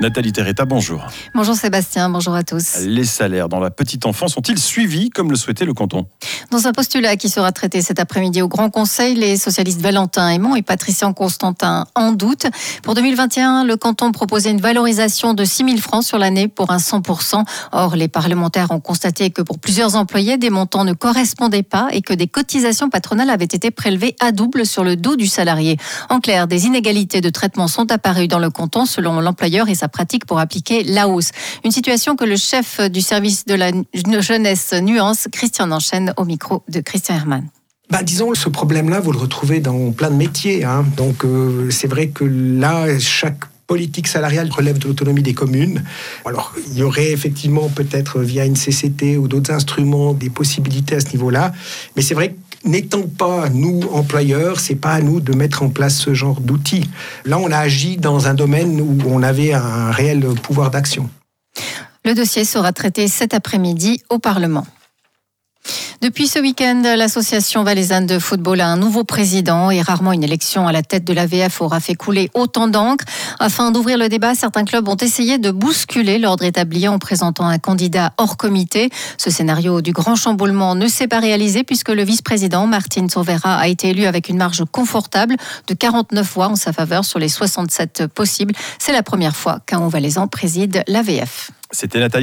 Nathalie Terretta, bonjour. Bonjour Sébastien, bonjour à tous. Les salaires dans la petite enfance sont-ils suivis comme le souhaitait le canton? Dans un postulat qui sera traité cet après-midi au Grand Conseil, les socialistes Valentin Aymon et Patricien Constantin en doute. Pour 2021, le canton proposait une valorisation de 6 000 francs sur l'année pour un 100%. Or, les parlementaires ont constaté que pour plusieurs employés, des montants ne correspondaient pas et que des cotisations patronales avaient été prélevées à double sur le dos du salarié. En clair, des inégalités de traitement sont apparues dans le canton selon l'employeur et sa pratique pour appliquer la hausse. Une situation que le chef du service de la jeunesse nuance, Christian enchaîne au micro de Christian Hermann. Bah, disons, ce problème-là, vous le retrouvez dans plein de métiers. Hein. Donc, euh, c'est vrai que là, chaque politique salariale relève de l'autonomie des communes. Alors, il y aurait effectivement peut-être via une CCT ou d'autres instruments des possibilités à ce niveau-là. Mais c'est vrai que n'étant pas nous employeurs, c'est pas à nous de mettre en place ce genre d'outils. Là, on a agi dans un domaine où on avait un réel pouvoir d'action. Le dossier sera traité cet après-midi au Parlement. Depuis ce week-end, l'association valaisanne de football a un nouveau président et rarement une élection à la tête de l'AVF aura fait couler autant d'encre. Afin d'ouvrir le débat, certains clubs ont essayé de bousculer l'ordre établi en présentant un candidat hors comité. Ce scénario du grand chamboulement ne s'est pas réalisé puisque le vice-président Martin Sauvera a été élu avec une marge confortable de 49 voix en sa faveur sur les 67 possibles. C'est la première fois qu'un Valaisan préside l'AVF. C'était Nathalie